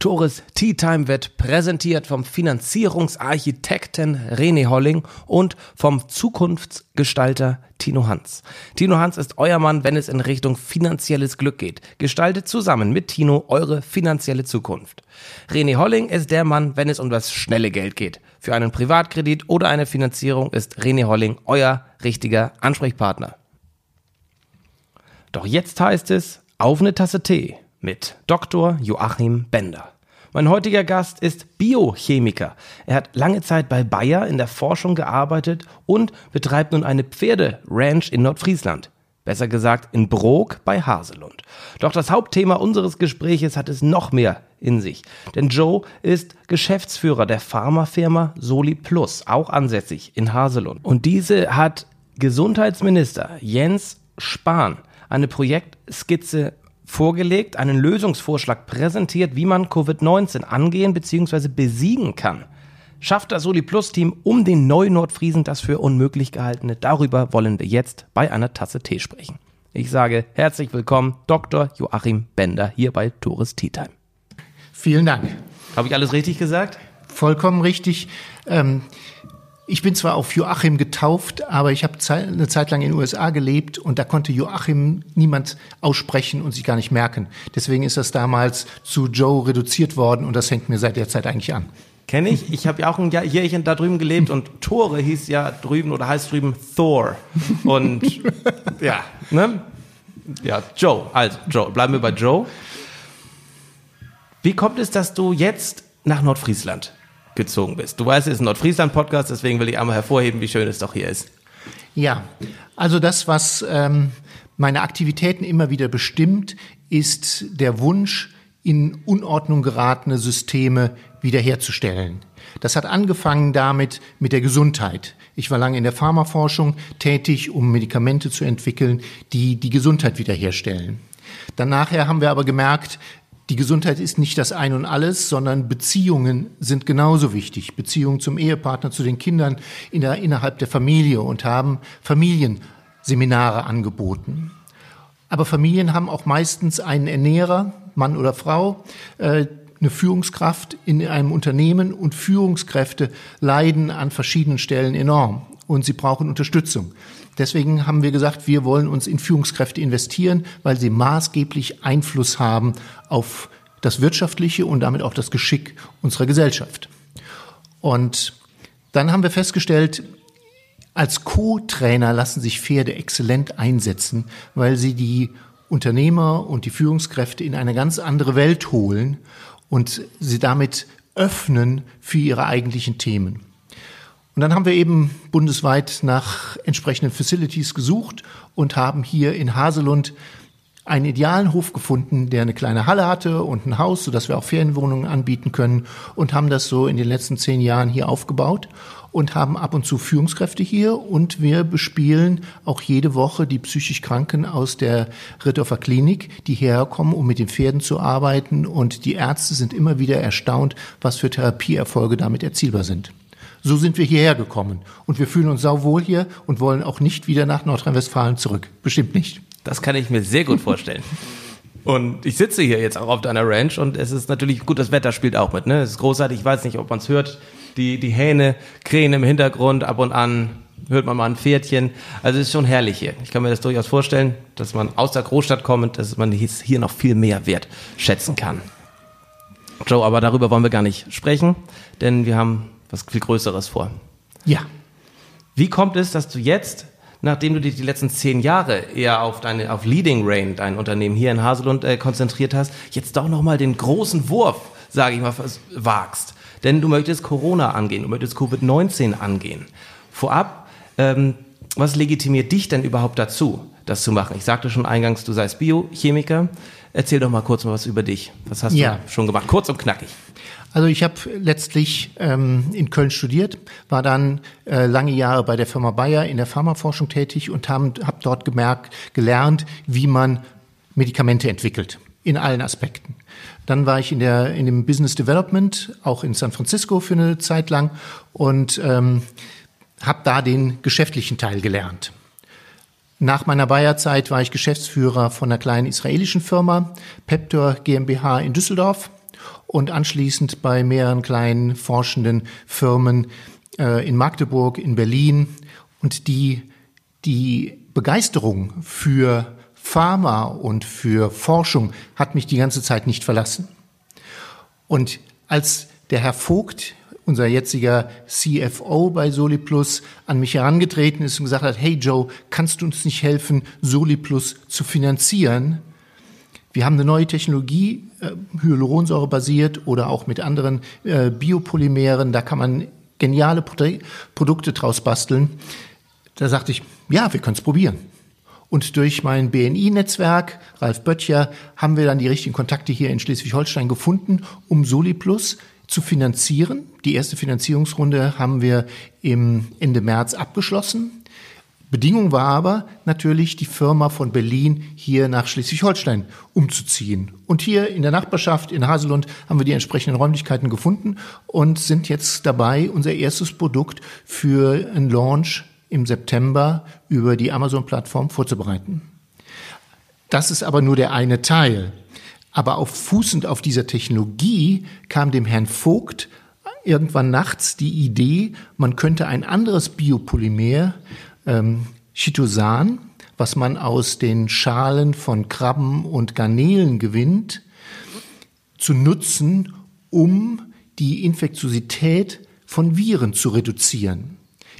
Tores Tea Time wird präsentiert vom Finanzierungsarchitekten René Holling und vom Zukunftsgestalter Tino Hans. Tino Hans ist euer Mann, wenn es in Richtung finanzielles Glück geht. Gestaltet zusammen mit Tino eure finanzielle Zukunft. René Holling ist der Mann, wenn es um das schnelle Geld geht. Für einen Privatkredit oder eine Finanzierung ist René Holling euer richtiger Ansprechpartner. Doch jetzt heißt es auf eine Tasse Tee mit Dr. Joachim Bender. Mein heutiger Gast ist Biochemiker. Er hat lange Zeit bei Bayer in der Forschung gearbeitet und betreibt nun eine Pferderanch in Nordfriesland. Besser gesagt in Brok bei Haselund. Doch das Hauptthema unseres Gespräches hat es noch mehr in sich. Denn Joe ist Geschäftsführer der Pharmafirma Soli Plus, auch ansässig in Haselund. Und diese hat Gesundheitsminister Jens Spahn eine Projektskizze vorgelegt, einen Lösungsvorschlag präsentiert, wie man Covid-19 angehen bzw. besiegen kann. Schafft das Soli Plus Team um den Neu-Nordfriesen das für unmöglich gehaltene? Darüber wollen wir jetzt bei einer Tasse Tee sprechen. Ich sage herzlich willkommen, Dr. Joachim Bender hier bei Tourist Tea Time. Vielen Dank. Habe ich alles richtig gesagt? Vollkommen richtig. Ähm, ich bin zwar auf Joachim getauft, aber ich habe eine Zeit lang in den USA gelebt und da konnte Joachim niemand aussprechen und sich gar nicht merken. Deswegen ist das damals zu Joe reduziert worden und das hängt mir seit der Zeit eigentlich an. Kenne ich. Ich habe ja auch ein Jährchen da drüben gelebt und Tore hieß ja drüben oder heißt drüben Thor. Und ja, ne? Ja, Joe. Also, Joe. Bleiben wir bei Joe. Wie kommt es, dass du jetzt nach Nordfriesland gezogen bist. Du weißt, es ist ein Nordfriesland-Podcast, deswegen will ich einmal hervorheben, wie schön es doch hier ist. Ja, also das, was ähm, meine Aktivitäten immer wieder bestimmt, ist der Wunsch, in Unordnung geratene Systeme wiederherzustellen. Das hat angefangen damit mit der Gesundheit. Ich war lange in der Pharmaforschung tätig, um Medikamente zu entwickeln, die die Gesundheit wiederherstellen. Danach haben wir aber gemerkt, die Gesundheit ist nicht das Ein und alles, sondern Beziehungen sind genauso wichtig. Beziehungen zum Ehepartner, zu den Kindern in der, innerhalb der Familie und haben Familienseminare angeboten. Aber Familien haben auch meistens einen Ernährer, Mann oder Frau, äh, eine Führungskraft in einem Unternehmen und Führungskräfte leiden an verschiedenen Stellen enorm und sie brauchen Unterstützung. Deswegen haben wir gesagt, wir wollen uns in Führungskräfte investieren, weil sie maßgeblich Einfluss haben auf das Wirtschaftliche und damit auch das Geschick unserer Gesellschaft. Und dann haben wir festgestellt, als Co-Trainer lassen sich Pferde exzellent einsetzen, weil sie die Unternehmer und die Führungskräfte in eine ganz andere Welt holen und sie damit öffnen für ihre eigentlichen Themen. Und dann haben wir eben bundesweit nach entsprechenden Facilities gesucht und haben hier in Haselund einen idealen Hof gefunden, der eine kleine Halle hatte und ein Haus, sodass wir auch Ferienwohnungen anbieten können und haben das so in den letzten zehn Jahren hier aufgebaut und haben ab und zu Führungskräfte hier und wir bespielen auch jede Woche die psychisch Kranken aus der Ritthofer Klinik, die hierher kommen, um mit den Pferden zu arbeiten und die Ärzte sind immer wieder erstaunt, was für Therapieerfolge damit erzielbar sind. So sind wir hierher gekommen. Und wir fühlen uns sauwohl hier und wollen auch nicht wieder nach Nordrhein-Westfalen zurück. Bestimmt nicht. Das kann ich mir sehr gut vorstellen. Und ich sitze hier jetzt auch auf deiner Ranch und es ist natürlich gut, das Wetter spielt auch mit. Ne? Es ist großartig, ich weiß nicht, ob man es hört. Die, die Hähne krähen im Hintergrund, ab und an hört man mal ein Pferdchen. Also es ist schon herrlich hier. Ich kann mir das durchaus vorstellen, dass man aus der Großstadt kommt, dass man hier noch viel mehr Wert schätzen kann. Joe, aber darüber wollen wir gar nicht sprechen, denn wir haben was viel Größeres vor. Ja. Wie kommt es, dass du jetzt, nachdem du dich die letzten zehn Jahre eher auf deine, auf Leading Rain, dein Unternehmen hier in Haselund äh, konzentriert hast, jetzt doch nochmal den großen Wurf, sage ich mal, wagst? Denn du möchtest Corona angehen, du möchtest Covid-19 angehen. Vorab, ähm, was legitimiert dich denn überhaupt dazu, das zu machen? Ich sagte schon eingangs, du seist Biochemiker. Erzähl doch mal kurz mal was über dich. Was hast ja. du schon gemacht? Kurz und knackig. Also ich habe letztlich ähm, in Köln studiert, war dann äh, lange Jahre bei der Firma Bayer in der Pharmaforschung tätig und habe hab dort gemerkt, gelernt, wie man Medikamente entwickelt in allen Aspekten. Dann war ich in, der, in dem Business Development, auch in San Francisco für eine Zeit lang und ähm, habe da den geschäftlichen Teil gelernt. Nach meiner Bayer-Zeit war ich Geschäftsführer von einer kleinen israelischen Firma, Peptor GmbH in Düsseldorf und anschließend bei mehreren kleinen forschenden Firmen äh, in Magdeburg, in Berlin. Und die, die Begeisterung für Pharma und für Forschung hat mich die ganze Zeit nicht verlassen. Und als der Herr Vogt unser jetziger CFO bei SoliPlus, an mich herangetreten ist und gesagt hat, hey Joe, kannst du uns nicht helfen, SoliPlus zu finanzieren? Wir haben eine neue Technologie, äh, Hyaluronsäure basiert oder auch mit anderen äh, Biopolymeren, da kann man geniale Produkte draus basteln. Da sagte ich, ja, wir können es probieren. Und durch mein BNI-Netzwerk, Ralf Böttcher, haben wir dann die richtigen Kontakte hier in Schleswig-Holstein gefunden, um SoliPlus zu finanzieren. Die erste Finanzierungsrunde haben wir im Ende März abgeschlossen. Bedingung war aber natürlich, die Firma von Berlin hier nach Schleswig-Holstein umzuziehen. Und hier in der Nachbarschaft in Haselund haben wir die entsprechenden Räumlichkeiten gefunden und sind jetzt dabei, unser erstes Produkt für einen Launch im September über die Amazon-Plattform vorzubereiten. Das ist aber nur der eine Teil. Aber auf fußend auf dieser Technologie kam dem Herrn Vogt irgendwann nachts die Idee, man könnte ein anderes Biopolymer, ähm, Chitosan, was man aus den Schalen von Krabben und Garnelen gewinnt, zu nutzen, um die Infektiosität von Viren zu reduzieren.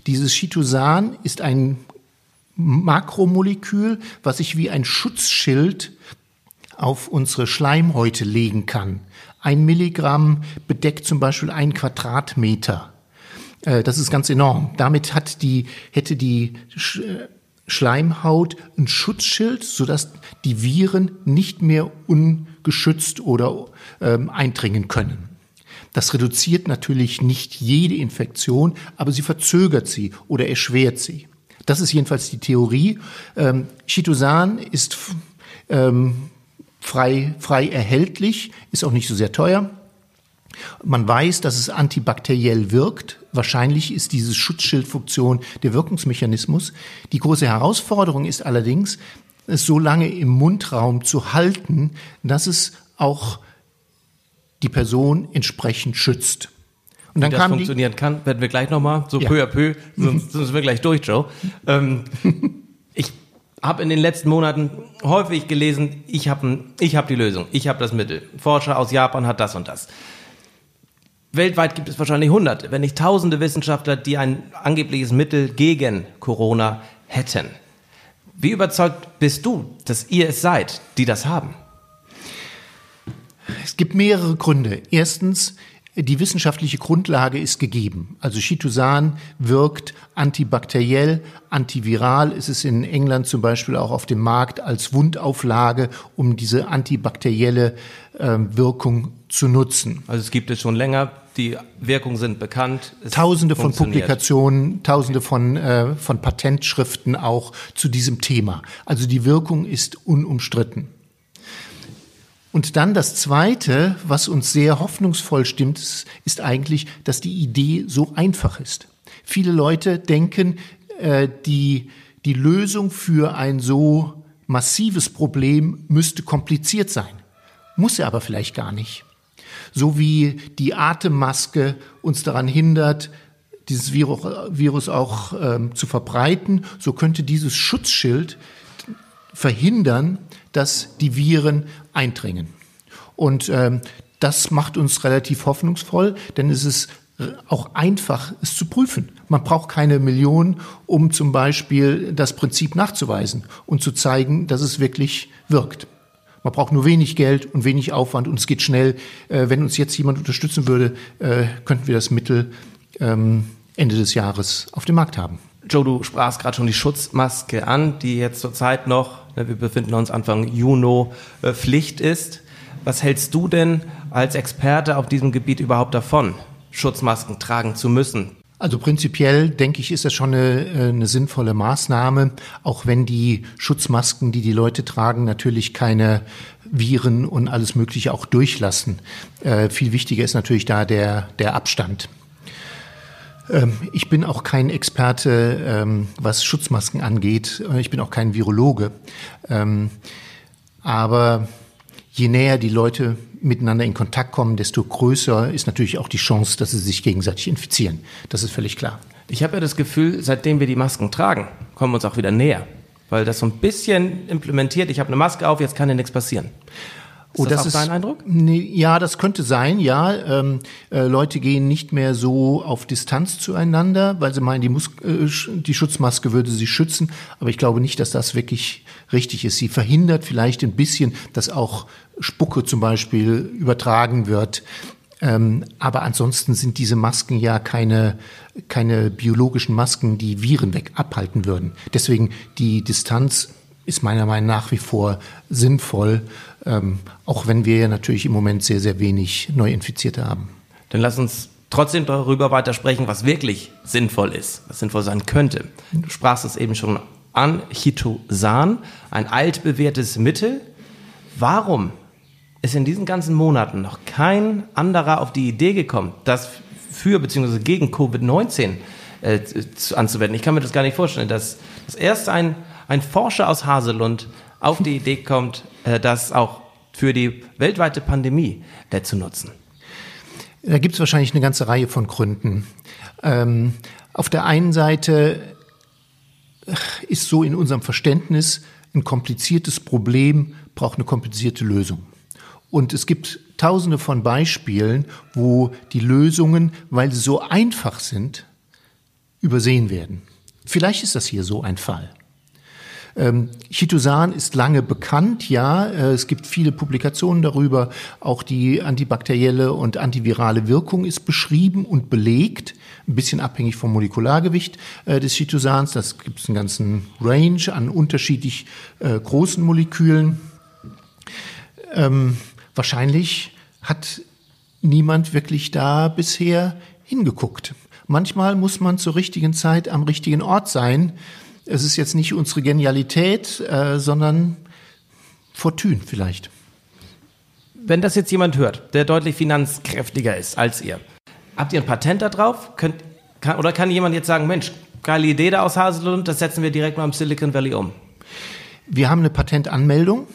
Dieses Chitosan ist ein Makromolekül, was sich wie ein Schutzschild auf unsere Schleimhäute legen kann. Ein Milligramm bedeckt zum Beispiel einen Quadratmeter. Äh, das ist ganz enorm. Damit hat die, hätte die äh, Schleimhaut ein Schutzschild, sodass die Viren nicht mehr ungeschützt oder ähm, eindringen können. Das reduziert natürlich nicht jede Infektion, aber sie verzögert sie oder erschwert sie. Das ist jedenfalls die Theorie. Ähm, Chitosan ist ähm, frei, frei erhältlich, ist auch nicht so sehr teuer. Man weiß, dass es antibakteriell wirkt. Wahrscheinlich ist diese Schutzschildfunktion der Wirkungsmechanismus. Die große Herausforderung ist allerdings, es so lange im Mundraum zu halten, dass es auch die Person entsprechend schützt. Und dann Wie das funktionieren kann, werden wir gleich nochmal, so ja. peu à peu, sonst sind wir gleich durch, Joe. Ähm, ich habe in den letzten Monaten häufig gelesen, ich habe hab die Lösung, ich habe das Mittel. Forscher aus Japan hat das und das. Weltweit gibt es wahrscheinlich Hunderte, wenn nicht Tausende Wissenschaftler, die ein angebliches Mittel gegen Corona hätten. Wie überzeugt bist du, dass ihr es seid, die das haben? Es gibt mehrere Gründe. Erstens, die wissenschaftliche Grundlage ist gegeben. Also Chitosan wirkt antibakteriell, antiviral. Es ist in England zum Beispiel auch auf dem Markt als Wundauflage, um diese antibakterielle äh, Wirkung zu nutzen. Also es gibt es schon länger. Die Wirkungen sind bekannt. Tausende von Publikationen, tausende von, äh, von Patentschriften auch zu diesem Thema. Also die Wirkung ist unumstritten. Und dann das Zweite, was uns sehr hoffnungsvoll stimmt, ist eigentlich, dass die Idee so einfach ist. Viele Leute denken, äh, die, die Lösung für ein so massives Problem müsste kompliziert sein. Muss er aber vielleicht gar nicht. So wie die Atemmaske uns daran hindert, dieses Virus, Virus auch ähm, zu verbreiten, so könnte dieses Schutzschild verhindern, dass die Viren eindringen. Und ähm, das macht uns relativ hoffnungsvoll, denn es ist auch einfach, es zu prüfen. Man braucht keine Millionen, um zum Beispiel das Prinzip nachzuweisen und zu zeigen, dass es wirklich wirkt. Man braucht nur wenig Geld und wenig Aufwand und es geht schnell. Äh, wenn uns jetzt jemand unterstützen würde, äh, könnten wir das Mittel ähm, Ende des Jahres auf dem Markt haben. Joe, du sprachst gerade schon die Schutzmaske an, die jetzt zurzeit noch, wir befinden uns Anfang Juni, äh, Pflicht ist. Was hältst du denn als Experte auf diesem Gebiet überhaupt davon, Schutzmasken tragen zu müssen? Also prinzipiell denke ich, ist das schon eine, äh, eine sinnvolle Maßnahme, auch wenn die Schutzmasken, die die Leute tragen, natürlich keine Viren und alles Mögliche auch durchlassen. Äh, viel wichtiger ist natürlich da der, der Abstand. Ähm, ich bin auch kein Experte, ähm, was Schutzmasken angeht. Ich bin auch kein Virologe. Ähm, aber je näher die Leute miteinander in Kontakt kommen, desto größer ist natürlich auch die Chance, dass sie sich gegenseitig infizieren. Das ist völlig klar. Ich habe ja das Gefühl, seitdem wir die Masken tragen, kommen wir uns auch wieder näher. Weil das so ein bisschen implementiert, ich habe eine Maske auf, jetzt kann ja nichts passieren. Ist oh, das, das ist dein Eindruck? Nee, ja, das könnte sein. Ja, ähm, äh, Leute gehen nicht mehr so auf Distanz zueinander, weil sie meinen, die, Mus äh, die Schutzmaske würde sie schützen. Aber ich glaube nicht, dass das wirklich richtig ist. Sie verhindert vielleicht ein bisschen, dass auch Spucke zum Beispiel übertragen wird. Ähm, aber ansonsten sind diese Masken ja keine, keine biologischen Masken, die Viren weg abhalten würden. Deswegen die Distanz ist meiner Meinung nach nach wie vor sinnvoll, ähm, auch wenn wir natürlich im Moment sehr, sehr wenig Neuinfizierte haben. Dann lass uns trotzdem darüber weiter sprechen, was wirklich sinnvoll ist, was sinnvoll sein könnte. Du sprachst es eben schon an, Chitosan, ein altbewährtes Mittel. Warum ist in diesen ganzen Monaten noch kein anderer auf die Idee gekommen, das für bzw. gegen Covid-19 äh, anzuwenden? Ich kann mir das gar nicht vorstellen, dass das erste ein ein Forscher aus Haselund auf die Idee kommt, äh, das auch für die weltweite Pandemie äh, zu nutzen? Da gibt es wahrscheinlich eine ganze Reihe von Gründen. Ähm, auf der einen Seite äh, ist so in unserem Verständnis ein kompliziertes Problem braucht eine komplizierte Lösung. Und es gibt tausende von Beispielen, wo die Lösungen, weil sie so einfach sind, übersehen werden. Vielleicht ist das hier so ein Fall. Ähm, Chitosan ist lange bekannt, ja. Äh, es gibt viele Publikationen darüber. Auch die antibakterielle und antivirale Wirkung ist beschrieben und belegt. Ein bisschen abhängig vom Molekulargewicht äh, des Chitosans. Das gibt es einen ganzen Range an unterschiedlich äh, großen Molekülen. Ähm, wahrscheinlich hat niemand wirklich da bisher hingeguckt. Manchmal muss man zur richtigen Zeit am richtigen Ort sein es ist jetzt nicht unsere Genialität, äh, sondern Fortune vielleicht. Wenn das jetzt jemand hört, der deutlich finanzkräftiger ist als ihr, habt ihr ein Patent darauf? Könnt, kann, oder kann jemand jetzt sagen, Mensch, geile Idee da aus Haselund, das setzen wir direkt mal im Silicon Valley um? Wir haben eine Patentanmeldung,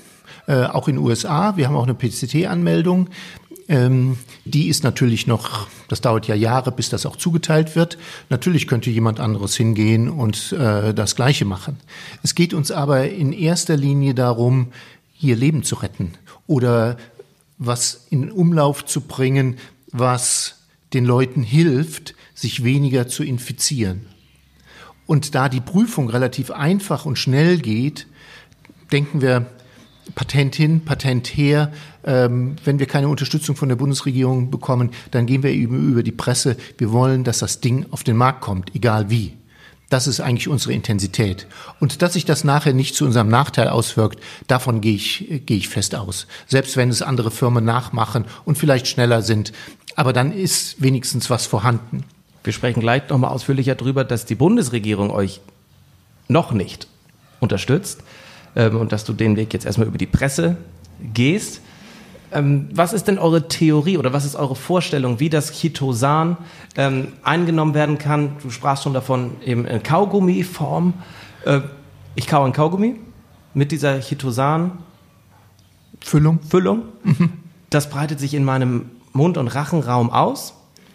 äh, auch in den USA. Wir haben auch eine PCT-Anmeldung. Ähm, die ist natürlich noch, das dauert ja Jahre, bis das auch zugeteilt wird. Natürlich könnte jemand anderes hingehen und äh, das Gleiche machen. Es geht uns aber in erster Linie darum, hier Leben zu retten oder was in Umlauf zu bringen, was den Leuten hilft, sich weniger zu infizieren. Und da die Prüfung relativ einfach und schnell geht, denken wir, Patent hin, Patent her. Ähm, wenn wir keine Unterstützung von der Bundesregierung bekommen, dann gehen wir eben über die Presse. Wir wollen, dass das Ding auf den Markt kommt, egal wie. Das ist eigentlich unsere Intensität. Und dass sich das nachher nicht zu unserem Nachteil auswirkt, davon gehe ich, gehe ich fest aus. Selbst wenn es andere Firmen nachmachen und vielleicht schneller sind. Aber dann ist wenigstens was vorhanden. Wir sprechen gleich nochmal ausführlicher darüber, dass die Bundesregierung euch noch nicht unterstützt ähm, und dass du den Weg jetzt erstmal über die Presse gehst. Ähm, was ist denn eure Theorie oder was ist eure Vorstellung, wie das Chitosan ähm, eingenommen werden kann? Du sprachst schon davon eben in Kaugummi-Form. Äh, ich kaue ein Kaugummi mit dieser Chitosan Füllung. Füllung. Mhm. Das breitet sich in meinem Mund- und Rachenraum aus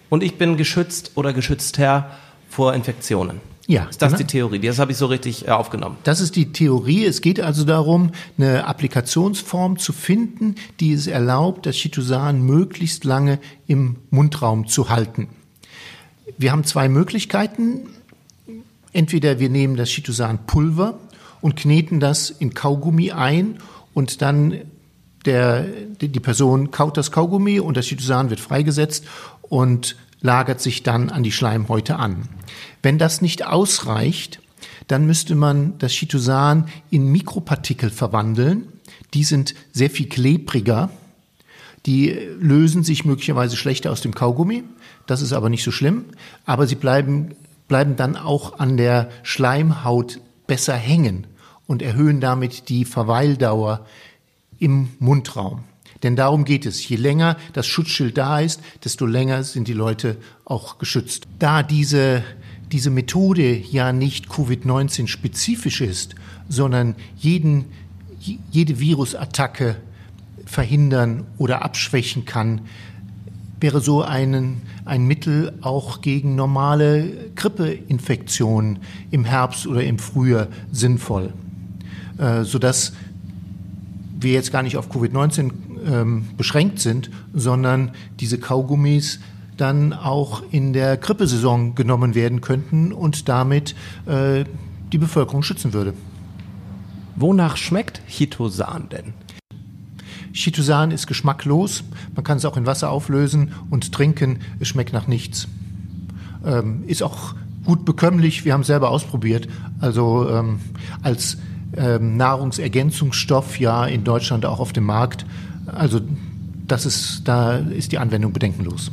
und ich bin geschützt oder geschützter vor Infektionen. Ja, ist das genau. die Theorie? Das habe ich so richtig äh, aufgenommen. Das ist die Theorie. Es geht also darum, eine Applikationsform zu finden, die es erlaubt, das Chitosan möglichst lange im Mundraum zu halten. Wir haben zwei Möglichkeiten. Entweder wir nehmen das Chitosan-Pulver und kneten das in Kaugummi ein und dann der, die Person kaut das Kaugummi und das Chitosan wird freigesetzt und lagert sich dann an die Schleimhäute an. Wenn das nicht ausreicht, dann müsste man das Chitosan in Mikropartikel verwandeln. Die sind sehr viel klebriger. Die lösen sich möglicherweise schlechter aus dem Kaugummi. Das ist aber nicht so schlimm. Aber sie bleiben, bleiben dann auch an der Schleimhaut besser hängen und erhöhen damit die Verweildauer im Mundraum. Denn darum geht es. Je länger das Schutzschild da ist, desto länger sind die Leute auch geschützt. Da diese, diese Methode ja nicht Covid-19 spezifisch ist, sondern jeden, jede Virusattacke verhindern oder abschwächen kann, wäre so ein, ein Mittel auch gegen normale Grippeinfektionen im Herbst oder im Frühjahr sinnvoll, äh, sodass wir jetzt gar nicht auf Covid-19 ähm, beschränkt sind, sondern diese Kaugummis dann auch in der Grippesaison genommen werden könnten und damit äh, die Bevölkerung schützen würde. Wonach schmeckt Chitosan denn? Chitosan ist geschmacklos. Man kann es auch in Wasser auflösen und trinken. Es schmeckt nach nichts. Ähm, ist auch gut bekömmlich. Wir haben es selber ausprobiert. Also ähm, als ähm, Nahrungsergänzungsstoff ja in Deutschland auch auf dem Markt. Also das ist, da ist die Anwendung bedenkenlos.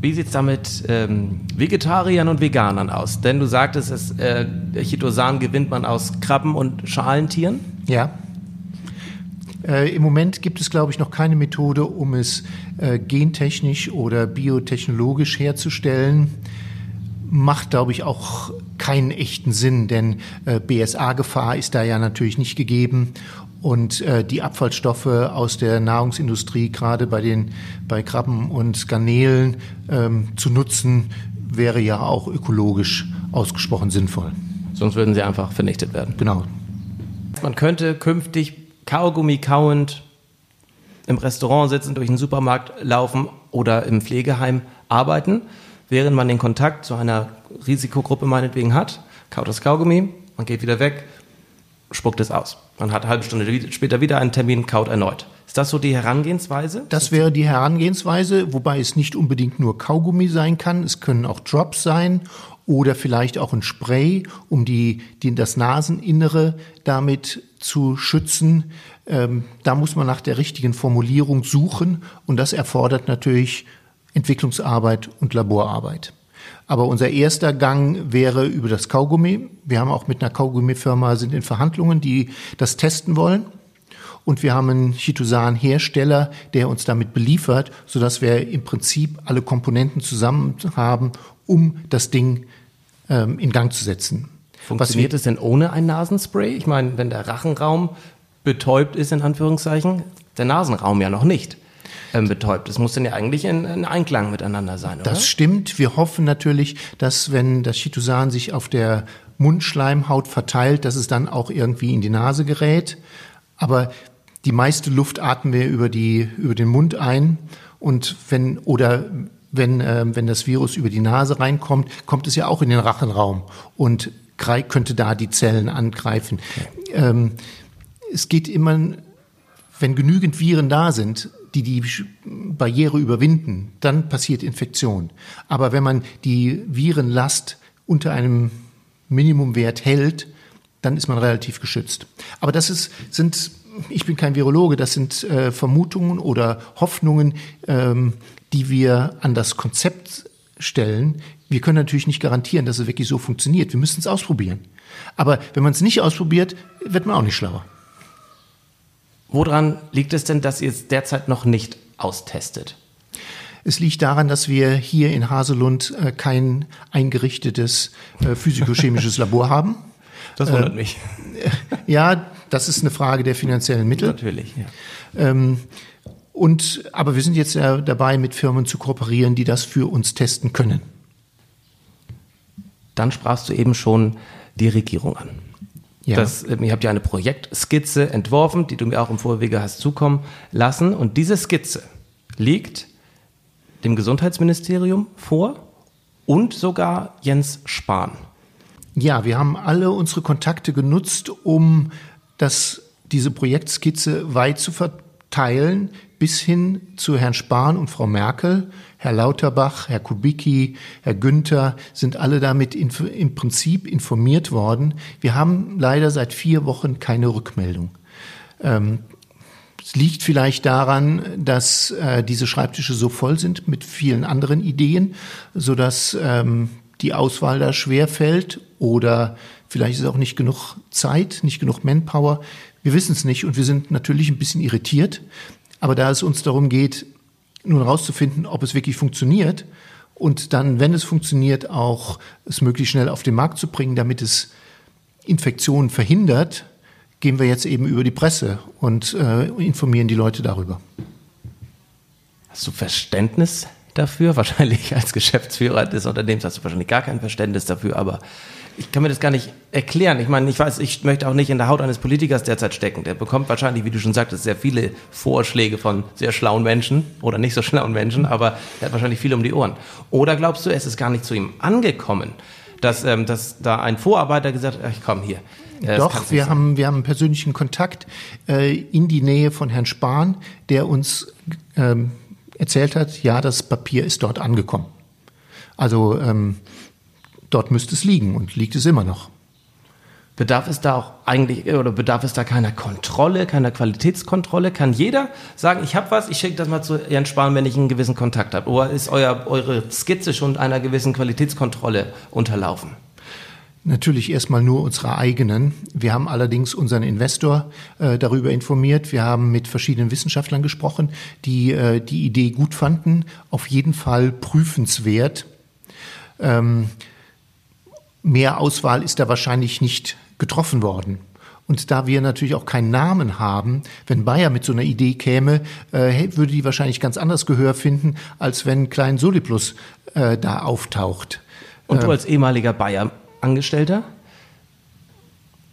Wie sieht es da mit ähm, Vegetariern und Veganern aus? Denn du sagtest, es, äh, Chitosan gewinnt man aus Krabben und Schalentieren. Ja. Äh, Im Moment gibt es, glaube ich, noch keine Methode, um es äh, gentechnisch oder biotechnologisch herzustellen. Macht, glaube ich, auch keinen echten Sinn, denn äh, BSA-Gefahr ist da ja natürlich nicht gegeben. Und äh, die Abfallstoffe aus der Nahrungsindustrie, gerade bei den bei Krabben und Garnelen ähm, zu nutzen, wäre ja auch ökologisch ausgesprochen sinnvoll. Sonst würden sie einfach vernichtet werden. Genau. Man könnte künftig Kaugummi kauend im Restaurant sitzen, durch den Supermarkt laufen oder im Pflegeheim arbeiten, während man den Kontakt zu einer Risikogruppe meinetwegen hat, kaut das Kaugummi, man geht wieder weg, spuckt es aus. Man hat eine halbe Stunde später wieder einen Termin, kaut erneut. Ist das so die Herangehensweise? Das wäre die Herangehensweise, wobei es nicht unbedingt nur Kaugummi sein kann. Es können auch Drops sein oder vielleicht auch ein Spray, um die, die das Naseninnere damit zu schützen. Ähm, da muss man nach der richtigen Formulierung suchen und das erfordert natürlich Entwicklungsarbeit und Laborarbeit. Aber unser erster Gang wäre über das Kaugummi. Wir haben auch mit einer Kaugummifirma sind in Verhandlungen, die das testen wollen. Und wir haben einen Chitosan-Hersteller, der uns damit beliefert, sodass wir im Prinzip alle Komponenten zusammen haben, um das Ding ähm, in Gang zu setzen. Funktioniert es denn ohne ein Nasenspray? Ich meine, wenn der Rachenraum betäubt ist, in Anführungszeichen, der Nasenraum ja noch nicht ähm, betäubt. Das muss dann ja eigentlich in, in Einklang miteinander sein, oder? Das stimmt. Wir hoffen natürlich, dass wenn das Chitosan sich auf der Mundschleimhaut verteilt, dass es dann auch irgendwie in die Nase gerät. Aber die meiste Luft atmen wir über, die, über den Mund ein. Und wenn, oder wenn, äh, wenn das Virus über die Nase reinkommt, kommt es ja auch in den Rachenraum. Und könnte da die Zellen angreifen. Ähm, es geht immer, wenn genügend Viren da sind, die die Barriere überwinden, dann passiert Infektion. Aber wenn man die Virenlast unter einem Minimumwert hält, dann ist man relativ geschützt. Aber das ist, sind, ich bin kein Virologe, das sind äh, Vermutungen oder Hoffnungen, ähm, die wir an das Konzept stellen, wir können natürlich nicht garantieren, dass es wirklich so funktioniert. Wir müssen es ausprobieren. Aber wenn man es nicht ausprobiert, wird man auch nicht schlauer. Woran liegt es denn, dass ihr es derzeit noch nicht austestet? Es liegt daran, dass wir hier in Haselund äh, kein eingerichtetes äh, physikochemisches Labor haben. Das wundert äh, mich. ja, das ist eine Frage der finanziellen Mittel. Natürlich. Ja. Ähm, und, aber wir sind jetzt ja dabei, mit Firmen zu kooperieren, die das für uns testen können. Dann sprachst du eben schon die Regierung an. Ja. Das, ähm, ihr habt ja eine Projektskizze entworfen, die du mir auch im Vorwege hast zukommen lassen. Und diese Skizze liegt dem Gesundheitsministerium vor und sogar Jens Spahn. Ja, wir haben alle unsere Kontakte genutzt, um das, diese Projektskizze weit zu verteilen, bis hin zu Herrn Spahn und Frau Merkel. Herr Lauterbach, Herr Kubicki, Herr Günther sind alle damit in, im Prinzip informiert worden. Wir haben leider seit vier Wochen keine Rückmeldung. Ähm, es liegt vielleicht daran, dass äh, diese Schreibtische so voll sind mit vielen anderen Ideen, so dass ähm, die Auswahl da schwer fällt oder vielleicht ist auch nicht genug Zeit, nicht genug Manpower. Wir wissen es nicht und wir sind natürlich ein bisschen irritiert. Aber da es uns darum geht, nun herauszufinden, ob es wirklich funktioniert und dann, wenn es funktioniert, auch es möglichst schnell auf den Markt zu bringen, damit es Infektionen verhindert, gehen wir jetzt eben über die Presse und äh, informieren die Leute darüber. Hast du Verständnis dafür? Wahrscheinlich als Geschäftsführer des Unternehmens hast du wahrscheinlich gar kein Verständnis dafür, aber ich kann mir das gar nicht erklären. Ich meine, ich weiß, ich möchte auch nicht in der Haut eines Politikers derzeit stecken. Der bekommt wahrscheinlich, wie du schon sagtest, sehr viele Vorschläge von sehr schlauen Menschen oder nicht so schlauen Menschen, aber er hat wahrscheinlich viel um die Ohren. Oder glaubst du, es ist gar nicht zu ihm angekommen, dass, ähm, dass da ein Vorarbeiter gesagt hat, ich komme hier. Äh, Doch, wir haben, wir haben einen persönlichen Kontakt äh, in die Nähe von Herrn Spahn, der uns ähm, erzählt hat, ja, das Papier ist dort angekommen. Also ähm, dort müsste es liegen und liegt es immer noch. Bedarf es da auch eigentlich oder bedarf es da keiner Kontrolle, keiner Qualitätskontrolle? Kann jeder sagen, ich habe was, ich schicke das mal zu Jens Spahn, wenn ich einen gewissen Kontakt habe? Oder ist euer, eure Skizze schon einer gewissen Qualitätskontrolle unterlaufen? Natürlich erstmal nur unsere eigenen. Wir haben allerdings unseren Investor äh, darüber informiert. Wir haben mit verschiedenen Wissenschaftlern gesprochen, die äh, die Idee gut fanden. Auf jeden Fall prüfenswert. Ähm, mehr Auswahl ist da wahrscheinlich nicht getroffen worden. Und da wir natürlich auch keinen Namen haben, wenn Bayer mit so einer Idee käme, äh, würde die wahrscheinlich ganz anders Gehör finden, als wenn Klein Soliplus äh, da auftaucht. Und du äh, als ehemaliger Bayer Angestellter?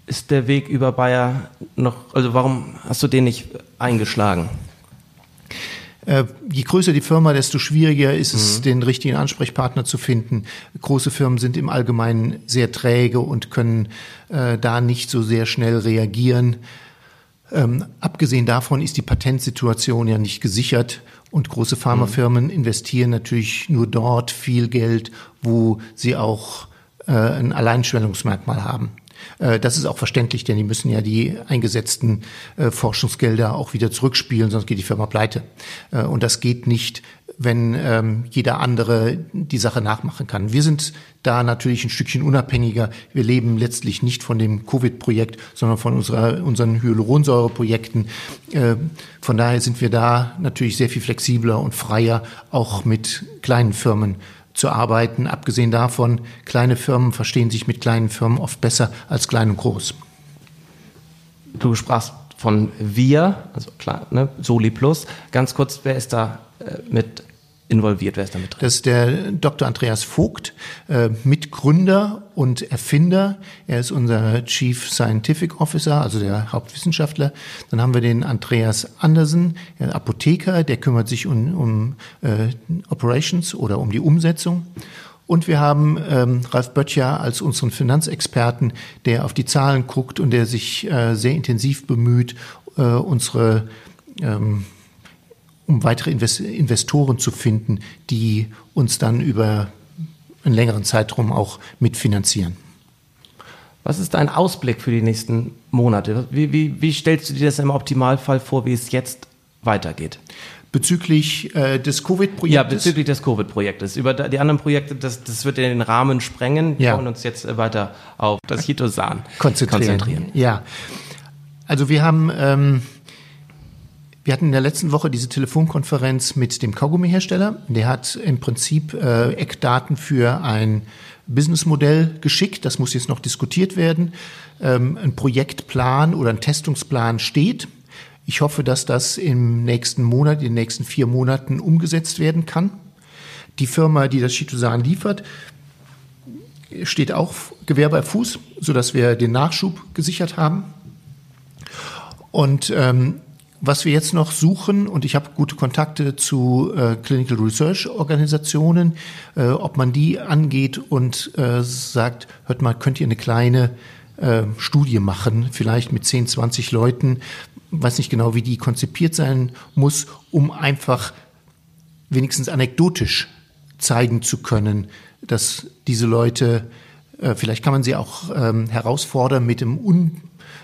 Ist der Weg über Bayer noch, also warum hast du den nicht eingeschlagen? Äh, je größer die Firma, desto schwieriger ist es, mhm. den richtigen Ansprechpartner zu finden. Große Firmen sind im Allgemeinen sehr träge und können äh, da nicht so sehr schnell reagieren. Ähm, abgesehen davon ist die Patentsituation ja nicht gesichert und große Pharmafirmen mhm. investieren natürlich nur dort viel Geld, wo sie auch äh, ein Alleinstellungsmerkmal haben. Äh, das ist auch verständlich, denn die müssen ja die eingesetzten äh, Forschungsgelder auch wieder zurückspielen, sonst geht die Firma pleite. Und das geht nicht, wenn ähm, jeder andere die Sache nachmachen kann. Wir sind da natürlich ein Stückchen unabhängiger. Wir leben letztlich nicht von dem Covid-Projekt, sondern von unserer, unseren Hyaluronsäure-Projekten. von daher sind wir da natürlich sehr viel flexibler und freier, auch mit kleinen Firmen zu arbeiten. Abgesehen davon, kleine Firmen verstehen sich mit kleinen Firmen oft besser als klein und groß. Du sprachst von wir, also klar, ne, Soli Plus. Ganz kurz, wer ist da äh, mit involviert? Wer ist damit drin? Das ist der Dr. Andreas Vogt, äh, Mitgründer und Erfinder. Er ist unser Chief Scientific Officer, also der Hauptwissenschaftler. Dann haben wir den Andreas Andersen, der Apotheker, der kümmert sich um, um äh, Operations oder um die Umsetzung. Und wir haben ähm, Ralf Böttcher als unseren Finanzexperten, der auf die Zahlen guckt und der sich äh, sehr intensiv bemüht, äh, unsere ähm, um weitere Investoren zu finden, die uns dann über einen längeren Zeitraum auch mitfinanzieren. Was ist dein Ausblick für die nächsten Monate? Wie, wie, wie stellst du dir das im Optimalfall vor, wie es jetzt weitergeht? Bezüglich äh, des Covid-Projektes? Ja, bezüglich des Covid-Projektes. Über die anderen Projekte, das, das wird in den Rahmen sprengen. Wir ja. wollen uns jetzt äh, weiter auf das Chitosan konzentrieren. konzentrieren. Ja, also wir haben ähm, wir hatten in der letzten Woche diese Telefonkonferenz mit dem Kaugummihersteller. Der hat im Prinzip äh, Eckdaten für ein Businessmodell geschickt. Das muss jetzt noch diskutiert werden. Ähm, ein Projektplan oder ein Testungsplan steht. Ich hoffe, dass das im nächsten Monat, in den nächsten vier Monaten umgesetzt werden kann. Die Firma, die das Chitosan liefert, steht auch Gewehr bei Fuß, sodass wir den Nachschub gesichert haben. Und ähm, was wir jetzt noch suchen, und ich habe gute Kontakte zu äh, Clinical Research Organisationen, äh, ob man die angeht und äh, sagt, hört mal, könnt ihr eine kleine äh, Studie machen, vielleicht mit 10, 20 Leuten, weiß nicht genau, wie die konzipiert sein muss, um einfach wenigstens anekdotisch zeigen zu können, dass diese Leute, äh, vielleicht kann man sie auch ähm, herausfordern mit dem un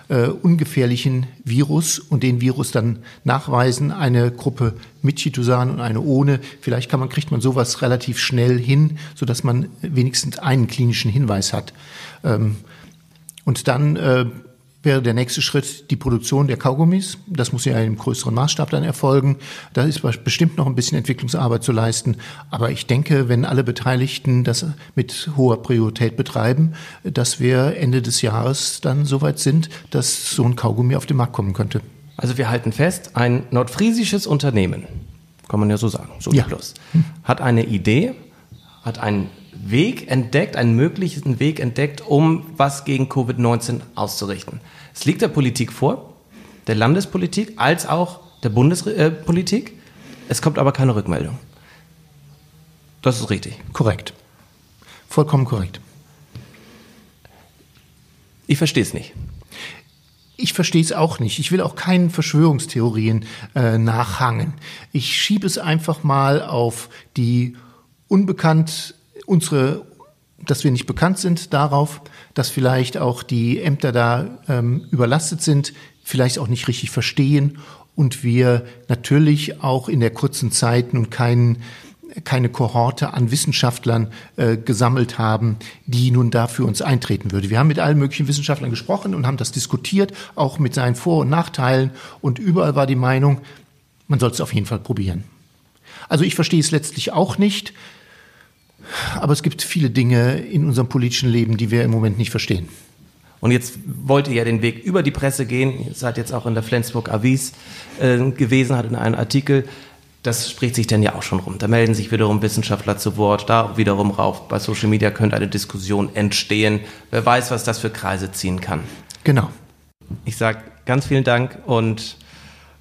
äh, ungefährlichen Virus und den Virus dann nachweisen, eine Gruppe mit Chitosan und eine ohne. Vielleicht kann man, kriegt man sowas relativ schnell hin, sodass man wenigstens einen klinischen Hinweis hat. Ähm, und dann äh, wäre der nächste Schritt die Produktion der Kaugummis. Das muss ja im größeren Maßstab dann erfolgen. Da ist bestimmt noch ein bisschen Entwicklungsarbeit zu leisten. Aber ich denke, wenn alle Beteiligten das mit hoher Priorität betreiben, dass wir Ende des Jahres dann soweit sind, dass so ein Kaugummi auf den Markt kommen könnte. Also wir halten fest, ein nordfriesisches Unternehmen, kann man ja so sagen, so Ja. plus, hat eine Idee, hat einen Weg entdeckt, einen möglichen Weg entdeckt, um was gegen Covid-19 auszurichten. Es liegt der Politik vor, der Landespolitik als auch der Bundespolitik. Es kommt aber keine Rückmeldung. Das ist richtig. Korrekt. Vollkommen korrekt. Ich verstehe es nicht. Ich verstehe es auch nicht. Ich will auch keinen Verschwörungstheorien äh, nachhangen. Ich schiebe es einfach mal auf die unbekannt, unsere, dass wir nicht bekannt sind, darauf, dass vielleicht auch die Ämter da ähm, überlastet sind, vielleicht auch nicht richtig verstehen und wir natürlich auch in der kurzen Zeit nun keinen keine Kohorte an Wissenschaftlern äh, gesammelt haben, die nun da für uns eintreten würde. Wir haben mit allen möglichen Wissenschaftlern gesprochen und haben das diskutiert, auch mit seinen Vor- und Nachteilen. Und überall war die Meinung, man soll es auf jeden Fall probieren. Also ich verstehe es letztlich auch nicht, aber es gibt viele Dinge in unserem politischen Leben, die wir im Moment nicht verstehen. Und jetzt wollt ihr ja den Weg über die Presse gehen. Ihr seid jetzt auch in der Flensburg Avis äh, gewesen, hat in einem Artikel. Das spricht sich dann ja auch schon rum. Da melden sich wiederum Wissenschaftler zu Wort, da wiederum rauf. Bei Social Media könnte eine Diskussion entstehen. Wer weiß, was das für Kreise ziehen kann. Genau. Ich sage ganz vielen Dank und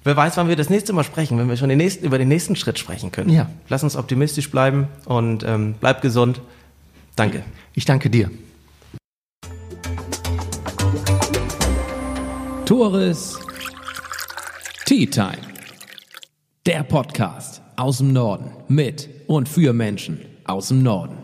wer weiß, wann wir das nächste Mal sprechen, wenn wir schon den nächsten, über den nächsten Schritt sprechen können. Ja. Lass uns optimistisch bleiben und ähm, bleib gesund. Danke. Ich danke dir. Tores Tea Time. Der Podcast aus dem Norden mit und für Menschen aus dem Norden.